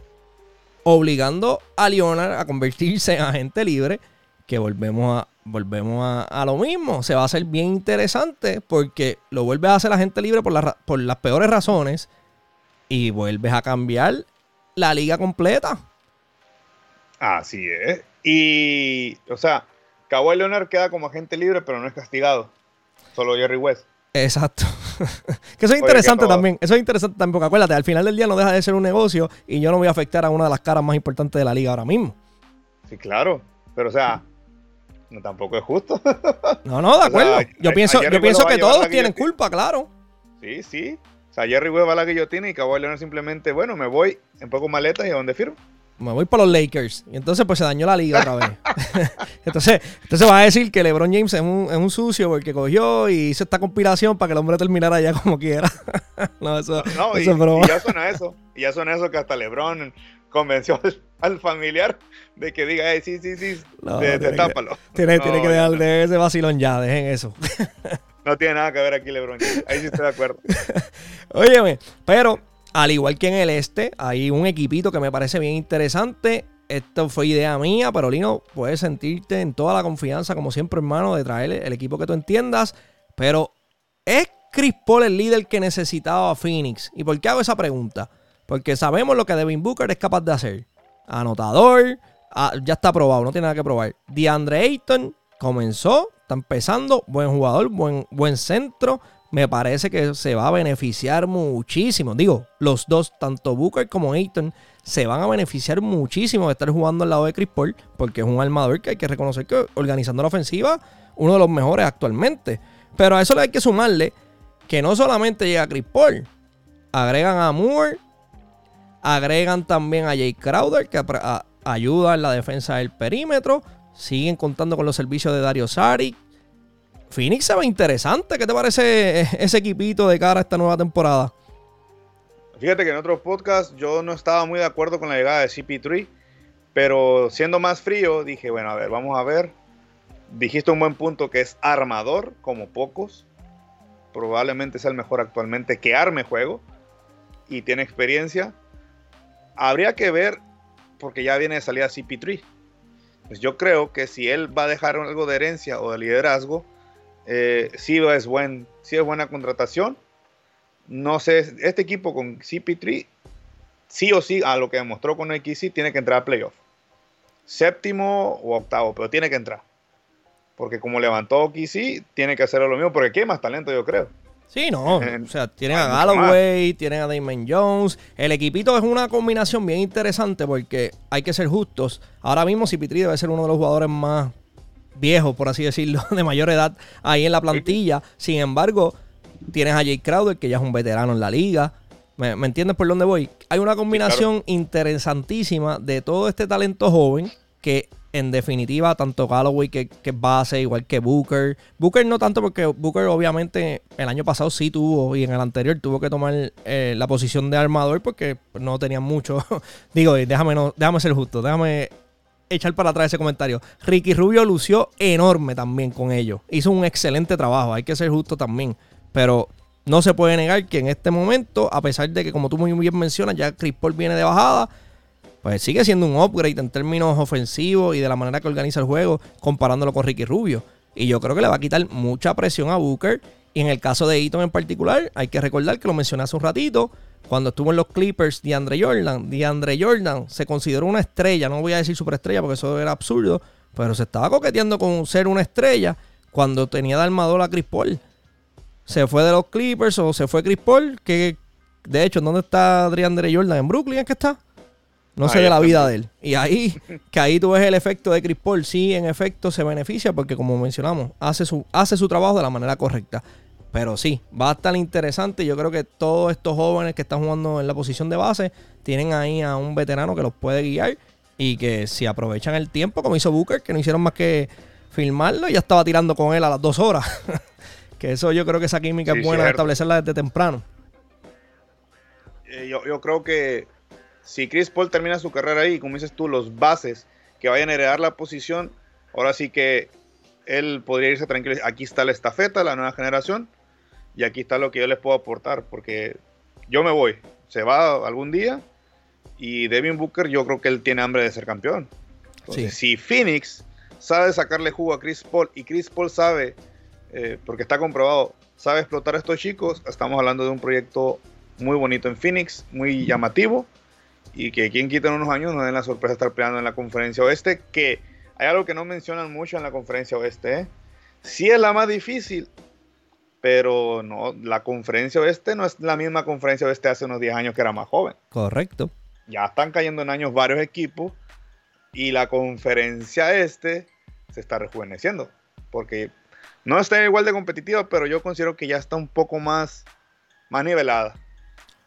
Obligando a Leonard a convertirse en agente libre, que volvemos a, volvemos a, lo mismo. Se va a hacer bien interesante porque lo vuelves a hacer la gente libre por, por las peores razones y vuelves a cambiar la liga completa. Así es. Y, o sea, Kawhi Leonard queda como agente libre, pero no es castigado. Solo Jerry West. Exacto. [laughs] que eso es interesante también. Eso es interesante también, porque acuérdate, al final del día no deja de ser un negocio y yo no voy a afectar a una de las caras más importantes de la liga ahora mismo. Sí, claro. Pero, o sea, no, tampoco es justo. [laughs] no, no, de acuerdo. yo pienso, yo pienso que todos tienen culpa, claro. Sí, sí. O sea, Jerry Webb va la que yo tiene y Kawhi Leonard simplemente, bueno, me voy en poco maletas y a dónde firmo. Me voy para los Lakers. Y entonces pues se dañó la liga otra vez. [laughs] entonces, entonces va a decir que LeBron James es un, es un sucio porque cogió y hizo esta compilación para que el hombre terminara ya [laughs] como quiera. no, eso, no, eso y, y, ya suena eso. Y ya suena eso que hasta LeBron convenció al, familiar de que diga, sí, sí, sí, no, de, tiene, que, tiene, tiene, que dejar de ese vacilón ya, dejen eso. [laughs] no tiene nada que ver aquí, Lebron. Ahí sí estoy de acuerdo. [laughs] Óyeme, pero al igual que en el este, hay un equipito que me parece bien interesante. Esto fue idea mía, pero Lino, puedes sentirte en toda la confianza, como siempre, hermano, de traer el equipo que tú entiendas. Pero ¿es Chris Paul el líder que necesitaba a Phoenix? ¿Y por qué hago esa pregunta? Porque sabemos lo que Devin Booker es capaz de hacer. Anotador, ah, ya está probado, no tiene nada que probar. DeAndre Ayton comenzó, está empezando, buen jugador, buen, buen centro. Me parece que se va a beneficiar muchísimo. Digo, los dos, tanto Booker como Ayton, se van a beneficiar muchísimo de estar jugando al lado de Chris Paul, porque es un armador que hay que reconocer que organizando la ofensiva, uno de los mejores actualmente. Pero a eso le hay que sumarle que no solamente llega Chris Paul, agregan a Moore, Agregan también a Jay Crowder, que ayuda en la defensa del perímetro. Siguen contando con los servicios de Dario Sari. Phoenix se ve interesante. ¿Qué te parece ese equipito de cara a esta nueva temporada? Fíjate que en otros podcasts yo no estaba muy de acuerdo con la llegada de CP3, pero siendo más frío dije, bueno, a ver, vamos a ver. Dijiste un buen punto que es armador, como pocos. Probablemente sea el mejor actualmente que arme juego y tiene experiencia. Habría que ver, porque ya viene de salida CP3. Pues yo creo que si él va a dejar algo de herencia o de liderazgo, eh, sí, es buen, sí es buena contratación. No sé, este equipo con CP3, sí o sí, a lo que demostró con XC, tiene que entrar a playoff. Séptimo o octavo, pero tiene que entrar. Porque como levantó XC, tiene que hacerlo lo mismo, porque aquí más talento, yo creo. Sí, no. o sea, tienen a Galloway, tienen a Damon Jones. El equipito es una combinación bien interesante porque hay que ser justos. Ahora mismo Cipitri debe ser uno de los jugadores más viejos, por así decirlo, [laughs] de mayor edad ahí en la plantilla. Sin embargo, tienes a Jay Crowder, que ya es un veterano en la liga. ¿Me, entiendes por dónde voy? Hay una combinación interesantísima de todo este talento joven que en definitiva, tanto Galloway que, que base, igual que Booker. Booker no tanto porque Booker obviamente el año pasado sí tuvo y en el anterior tuvo que tomar eh, la posición de armador porque no tenía mucho. [laughs] Digo, déjame, no, déjame ser justo, déjame echar para atrás ese comentario. Ricky Rubio lució enorme también con ellos. Hizo un excelente trabajo, hay que ser justo también. Pero no se puede negar que en este momento, a pesar de que como tú muy bien mencionas, ya Chris Paul viene de bajada, pues sigue siendo un upgrade en términos ofensivos y de la manera que organiza el juego, comparándolo con Ricky Rubio. Y yo creo que le va a quitar mucha presión a Booker. Y en el caso de Eaton en particular, hay que recordar que lo mencioné hace un ratito, cuando estuvo en los Clippers, DeAndre Jordan, DeAndre Jordan se consideró una estrella, no voy a decir superestrella porque eso era absurdo, pero se estaba coqueteando con ser una estrella cuando tenía de armador a Chris Paul. Se fue de los Clippers o se fue Chris Paul, que de hecho, ¿dónde está DeAndre Jordan? ¿En Brooklyn es que está? No sé de la vida de él. Y ahí, que ahí tú ves el efecto de Chris Paul. Sí, en efecto, se beneficia porque, como mencionamos, hace su, hace su trabajo de la manera correcta. Pero sí, va a estar interesante. Yo creo que todos estos jóvenes que están jugando en la posición de base tienen ahí a un veterano que los puede guiar y que si aprovechan el tiempo, como hizo Booker, que no hicieron más que filmarlo, ya estaba tirando con él a las dos horas. [laughs] que eso yo creo que esa química es buena establecerla desde temprano. Eh, yo, yo creo que si Chris Paul termina su carrera ahí, como dices tú, los bases que vayan a heredar la posición, ahora sí que él podría irse tranquilo. Aquí está la estafeta, la nueva generación y aquí está lo que yo les puedo aportar, porque yo me voy, se va algún día y Devin Booker yo creo que él tiene hambre de ser campeón. si Phoenix sabe sacarle jugo a Chris Paul y Chris Paul sabe, eh, porque está comprobado, sabe explotar a estos chicos, estamos hablando de un proyecto muy bonito en Phoenix, muy llamativo y que quien quita en unos años no den la sorpresa de estar peleando en la conferencia oeste, que hay algo que no mencionan mucho en la conferencia oeste, ¿eh? sí es la más difícil, pero no, la conferencia oeste no es la misma conferencia oeste hace unos 10 años que era más joven. Correcto. Ya están cayendo en años varios equipos y la conferencia este se está rejuveneciendo, porque no está igual de competitiva, pero yo considero que ya está un poco más, más nivelada.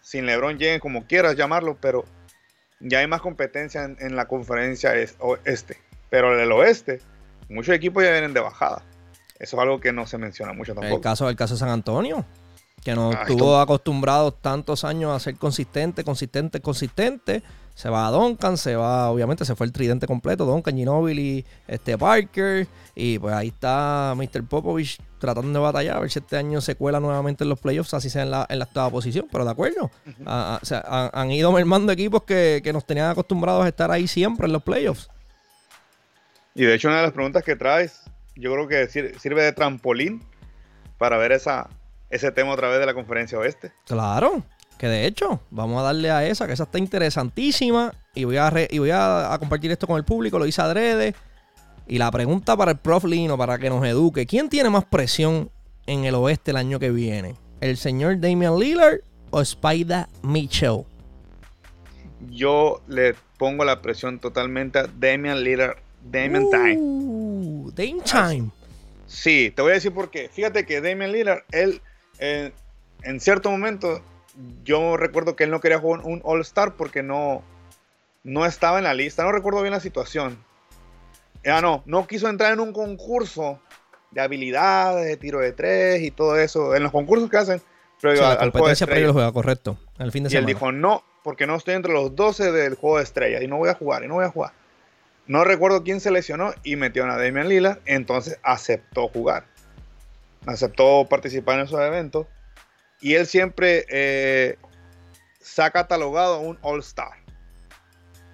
Sin LeBron James, como quieras llamarlo, pero ya hay más competencia en, en la conferencia este. Pero en el oeste, muchos equipos ya vienen de bajada. Eso es algo que no se menciona mucho tampoco. El caso, el caso de San Antonio, que no estuvo acostumbrado tantos años a ser consistente, consistente, consistente. Se va a Duncan, se va, obviamente se fue el tridente completo, Duncan, Ginobili, este Parker, y pues ahí está Mr. Popovich tratando de batallar, a ver si este año se cuela nuevamente en los playoffs, así sea en la, en la octava posición, pero de acuerdo. o sea, han, ido mermando equipos que, que nos tenían acostumbrados a estar ahí siempre en los playoffs. Y de hecho, una de las preguntas que traes yo creo que sirve de trampolín para ver esa, ese tema otra vez de la conferencia oeste. Claro, que de hecho, vamos a darle a esa, que esa está interesantísima. Y voy a, y voy a, compartir esto con el público, lo hice adrede. Y la pregunta para el prof Lino, para que nos eduque: ¿quién tiene más presión en el oeste el año que viene? ¿El señor Damian Lillard o Spider Mitchell? Yo le pongo la presión totalmente a Damian Lillard Damian Time. Uh, Dame Time. Sí, te voy a decir por qué. Fíjate que Damian Lillard, él eh, en cierto momento, yo recuerdo que él no quería jugar un All-Star porque no, no estaba en la lista. No recuerdo bien la situación. Ya no, no quiso entrar en un concurso de habilidades, de tiro de tres y todo eso. En los concursos que hacen. Pero la competencia previo el juego, correcto. El fin de y él dijo, no, porque no estoy entre los 12 del juego de estrellas y no voy a jugar, y no voy a jugar. No recuerdo quién se lesionó y metió a Damian Lillard, entonces aceptó jugar. Aceptó participar en esos eventos. Y él siempre eh, se ha catalogado un All-Star.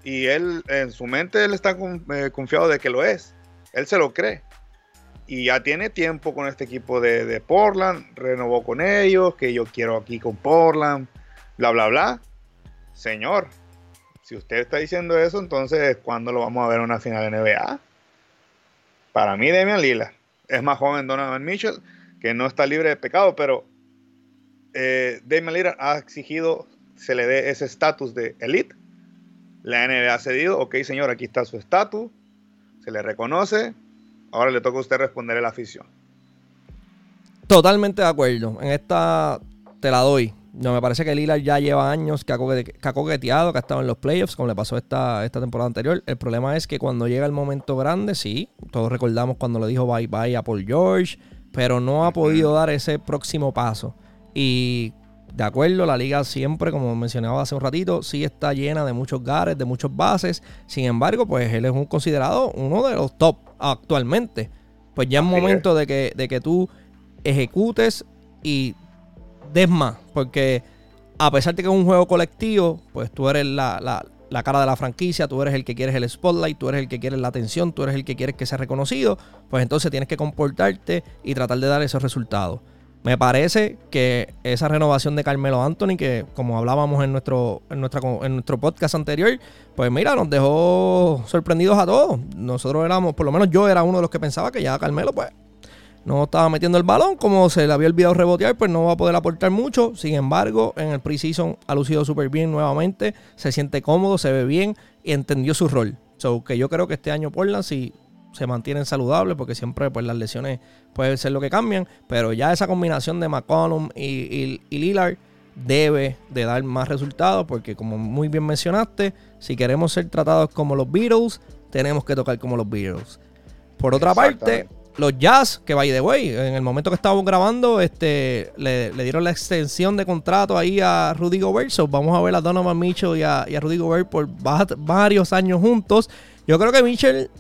Y él, en su mente, él está eh, confiado de que lo es. Él se lo cree. Y ya tiene tiempo con este equipo de, de Portland. Renovó con ellos, que yo quiero aquí con Portland. Bla, bla, bla. Señor, si usted está diciendo eso, entonces, ¿cuándo lo vamos a ver en una final de NBA? Para mí, Damian Lillard es más joven Donovan Mitchell, que no está libre de pecado, pero eh, Damian Lillard ha exigido se le dé ese estatus de elite. La NBA ha cedido, ok señor, aquí está su estatus, se le reconoce, ahora le toca a usted responderle a la afición. Totalmente de acuerdo. En esta te la doy. No, me parece que Lillard ya lleva años que ha, coqueteado, que ha estado en los playoffs, como le pasó esta, esta temporada anterior. El problema es que cuando llega el momento grande, sí, todos recordamos cuando le dijo bye bye a Paul George, pero no ha podido dar ese próximo paso. Y de acuerdo, la liga siempre, como mencionaba hace un ratito, sí está llena de muchos gares, de muchos bases. Sin embargo, pues él es un considerado uno de los top actualmente. Pues ya es momento de que, de que tú ejecutes y des más. Porque a pesar de que es un juego colectivo, pues tú eres la, la, cara de la franquicia, tú eres el que quieres el spotlight, tú eres el que quieres la atención, tú eres el que quieres que sea reconocido. Pues entonces tienes que comportarte y tratar de dar esos resultados. Me parece que esa renovación de Carmelo Anthony, que como hablábamos en nuestro, en, nuestra, en nuestro podcast anterior, pues mira, nos dejó sorprendidos a todos. Nosotros éramos, por lo menos yo era uno de los que pensaba que ya Carmelo, pues, no estaba metiendo el balón. Como se le había olvidado rebotear, pues no va a poder aportar mucho. Sin embargo, en el preseason ha lucido súper bien nuevamente. Se siente cómodo, se ve bien y entendió su rol. So, que yo creo que este año Portland, si se mantienen saludables, porque siempre pues, las lesiones pueden ser lo que cambian, pero ya esa combinación de McCollum y, y, Lillard debe de dar más resultados, porque como muy bien mencionaste, si queremos ser tratados como los Beatles, tenemos que tocar como los Beatles. Por otra parte, los Jazz, que by the way, en el momento que estábamos grabando, este, le, dieron la extensión de contrato ahí a Rudy Gobert. vamos a ver a Donovan Mitchell y a, y a Rudy Gobert por varios años juntos. Yo creo que Mitchell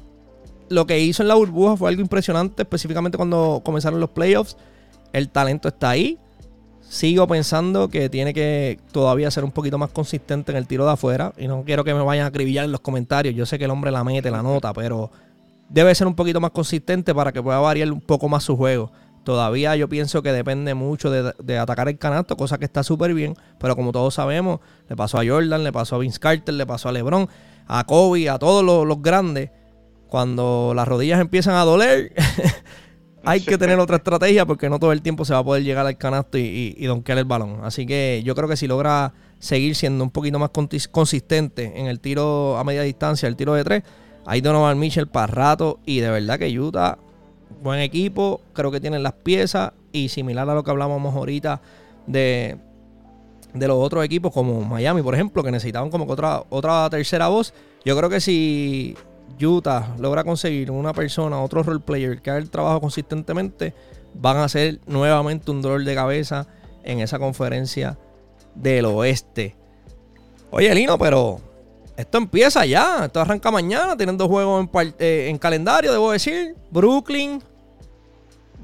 lo que hizo en la burbuja fue algo impresionante, específicamente cuando comenzaron los playoffs. El talento está ahí. Sigo pensando que tiene que todavía ser un poquito más consistente en el tiro de afuera. Y no quiero que me vayan a acribillar en los comentarios. Yo sé que el hombre la mete, la nota, pero debe ser un poquito más consistente para que pueda variar un poco más su juego. Todavía yo pienso que depende mucho de, atacar el canasto, cosa que está súper bien. Pero como todos sabemos, le pasó a Jordan, le pasó a Vince Carter, le pasó a LeBron, a Kobe, a todos los grandes cuando las rodillas empiezan a doler, [laughs] hay que tener otra estrategia porque no todo el tiempo se va a poder llegar al canasto y, y, donkear el balón. Así que yo creo que si logra seguir siendo un poquito más consistente en el tiro a media distancia, el tiro de tres, ahí Donovan Mitchell para rato. Y de verdad que Utah, buen equipo, creo que tienen las piezas y similar a lo que hablábamos ahorita de, de los otros equipos como Miami, por ejemplo, que necesitaban como otra, otra tercera voz. Yo creo que si Utah logra conseguir una persona, otro role player que haga el trabajo consistentemente, van a ser nuevamente un dolor de cabeza en esa conferencia del oeste. Oye, Lino, pero esto empieza ya. Esto arranca mañana. Tienen dos juegos en, eh, calendario, debo decir. Brooklyn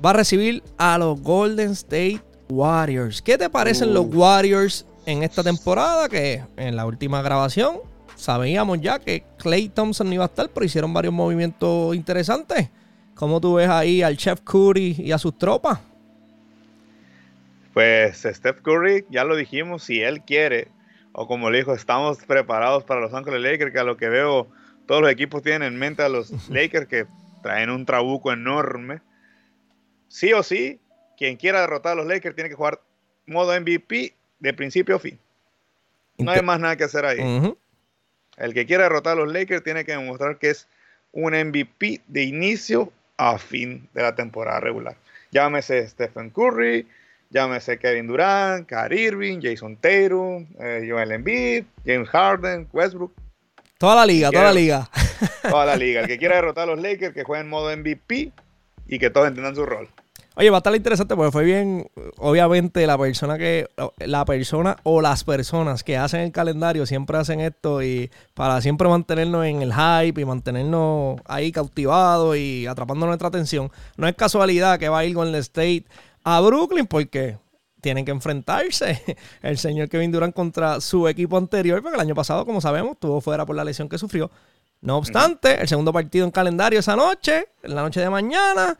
va a recibir a los Golden State Warriors. ¿Qué te parecen los Warriors en esta temporada? Que en la última grabación sabíamos ya que Clay Thompson no iba a estar, pero hicieron varios movimientos interesantes. ¿Cómo tú ves ahí al Chef Curry y a sus tropas? Pues Steph Curry, ya lo dijimos, si él quiere, o como le dijo, estamos preparados para Los Ángeles Lakers, que a lo que veo, todos los equipos tienen en mente a los [laughs] Lakers que traen un trabuco enorme. Sí o sí, quien quiera derrotar a los Lakers tiene que jugar modo MVP de principio a fin. No hay más nada que hacer ahí. El que quiera derrotar a los Lakers tiene que demostrar que es un MVP de inicio a fin de la temporada regular. Llámese Stephen Curry, llámese Kevin Durant, Kyrie Irving, Jason Tatum, eh, Joel Embiid, James Harden, Westbrook. Toda la liga, toda la liga. Toda la liga. El que quiera derrotar a los Lakers, que juegue en modo MVP y que todos entiendan su rol. Oye, va a estar interesante porque fue bien, obviamente la persona que, la persona o las personas que hacen el calendario siempre hacen esto y para siempre mantenernos en el hype y mantenernos ahí cautivados y atrapando nuestra atención. No es casualidad que va a ir el State a Brooklyn porque tienen que enfrentarse [laughs] el señor Kevin Durant contra su equipo anterior, porque el año pasado, como sabemos, estuvo fuera por la lesión que sufrió. No obstante, el segundo partido en calendario esa noche, en la noche de mañana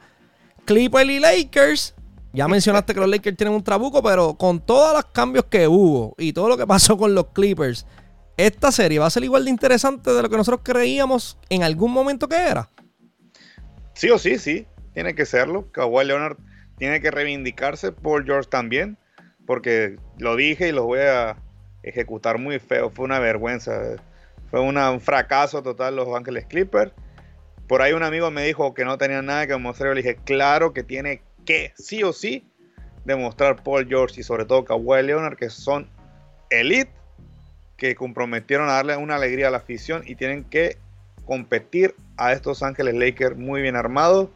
Clippers y Lakers. Ya mencionaste que los Lakers tienen un trabuco, pero con todos los cambios que hubo y todo lo que pasó con los Clippers, esta serie va a ser igual de interesante de lo que nosotros creíamos en algún momento que era. Sí o sí, sí, tiene que serlo. Kawhi Leonard tiene que reivindicarse, por George también, porque lo dije y lo voy a ejecutar muy feo. Fue una vergüenza, fue un fracaso total los Ángeles Clippers. Por ahí un amigo me dijo que no tenía nada que mostrar. Yo le dije, claro que tiene que, sí o sí, demostrar Paul George y sobre todo Kawhi Leonard que son elite, que comprometieron a darle una alegría a la afición y tienen que competir a estos Ángeles Lakers muy bien armados,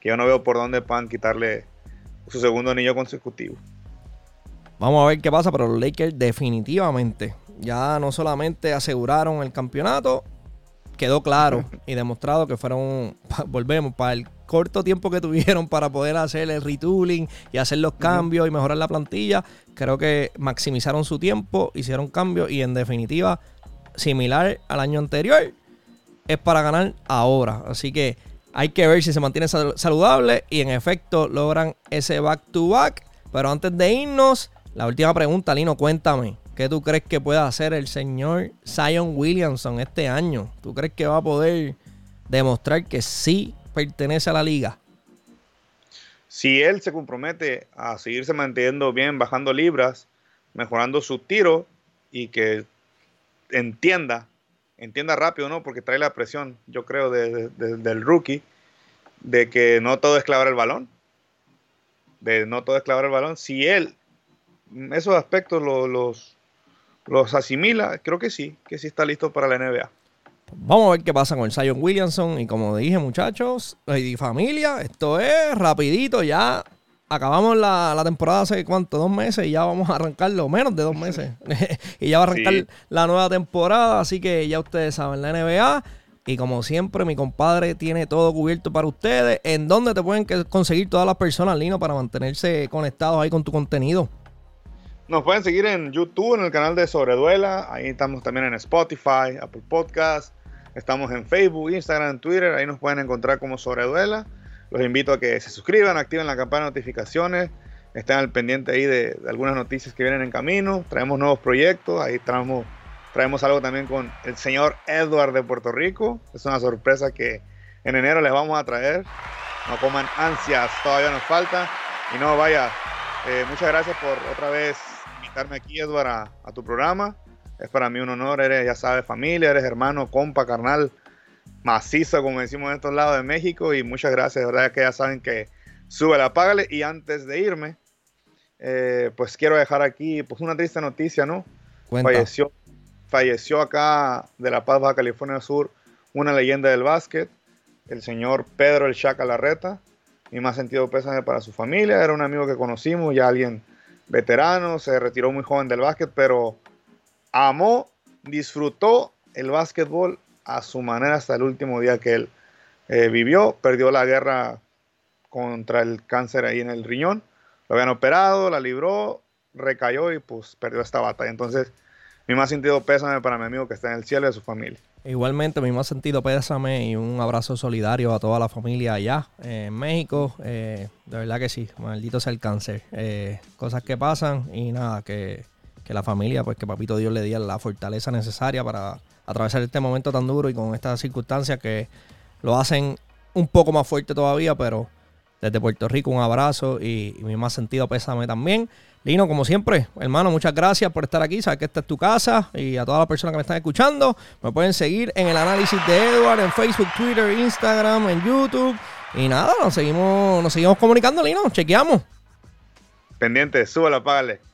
que yo no veo por dónde puedan quitarle su segundo anillo consecutivo. Vamos a ver qué pasa, pero los Lakers definitivamente ya no solamente aseguraron el campeonato, quedó claro y demostrado que fueron, [laughs] volvemos, para el corto tiempo que tuvieron para poder hacer el retooling y hacer los cambios y mejorar la plantilla, creo que maximizaron su tiempo, hicieron cambios y en definitiva, similar al año anterior, es para ganar ahora. Así que hay que ver si se mantiene saludable y en efecto logran ese back-to-back. Pero antes de irnos, la última pregunta, Lino, cuéntame. ¿Qué tú crees que pueda hacer el señor Zion Williamson este año? ¿Tú crees que va a poder demostrar que sí pertenece a la liga? Si él se compromete a seguirse manteniendo bien, bajando libras, mejorando su tiro y que entienda entienda rápido, ¿no? Porque trae la presión, yo creo, del rookie, de que no todo es clavar el balón. De no todo es clavar el balón. Si él esos aspectos los asimila, creo que sí, que sí está listo para la NBA. Vamos a ver qué pasa con el Zion Williamson. Y como dije, muchachos y familia, esto es rapidito ya acabamos la, temporada hace cuánto, dos meses y ya vamos a arrancarlo, menos de dos meses. [laughs] y ya va a arrancar la nueva temporada, así que ya ustedes saben, la NBA. Y como siempre, mi compadre tiene todo cubierto para ustedes. ¿En dónde te pueden conseguir todas las personas, Lino, para mantenerse conectados ahí con tu contenido? Nos pueden seguir en YouTube, en el canal de Sobreduela. Ahí estamos también en Spotify, Apple Podcast. Estamos en Facebook, Instagram, Twitter. Ahí nos pueden encontrar como Sobreduela. Los invito a que se suscriban, activen la campana de notificaciones, estén al pendiente ahí de, algunas noticias que vienen en camino. Traemos nuevos proyectos, ahí traemos, traemos algo también con el señor Edward de Puerto Rico. Es una sorpresa que en enero les vamos a traer. No coman ansias, todavía nos falta. Y no, vaya, eh, muchas gracias por otra vez invitarme aquí, Edward, a, a, tu programa. Es para mí un honor, eres, ya sabes, familia, eres hermano, compa, carnal macizo, como decimos en estos lados de México. Y muchas gracias, de verdad que ya saben que sube la págale. Y antes de irme, eh, pues quiero dejar aquí pues una triste noticia, ¿no? Falleció, falleció acá de La Paz, Baja California Sur, una leyenda del básquet, el señor Pedro El Chaca Larreta. Y más sentido pésame para su familia. Era un amigo que conocimos, ya alguien veterano, se retiró muy joven del básquet, pero amó, disfrutó el básquetbol a su manera hasta el último día que él eh, vivió. Perdió la guerra contra el cáncer ahí en el riñón. Lo habían operado, la libró, recayó y pues perdió esta batalla. Entonces, mi más sentido pésame para mi amigo que está en el cielo y a su familia. Igualmente, mi más sentido pésame y un abrazo solidario a toda la familia allá en México. Eh, de verdad que sí, maldito sea el cáncer. Eh, cosas que pasan y nada, que, que, la familia, pues que Papito Dios le diera la fortaleza necesaria para atravesar este momento tan duro y con estas circunstancias que lo hacen un poco más fuerte todavía, pero desde Puerto Rico un abrazo y, mi más sentido pésame también. Lino, como siempre, hermano, muchas gracias por estar aquí. Sabes que esta es tu casa y a todas las personas que me están escuchando, me pueden seguir en el análisis de Edward en Facebook, Twitter, Instagram, en YouTube. Y nada, nos seguimos, nos seguimos comunicando, Lino. Chequeamos. Pendiente, súbala, págale.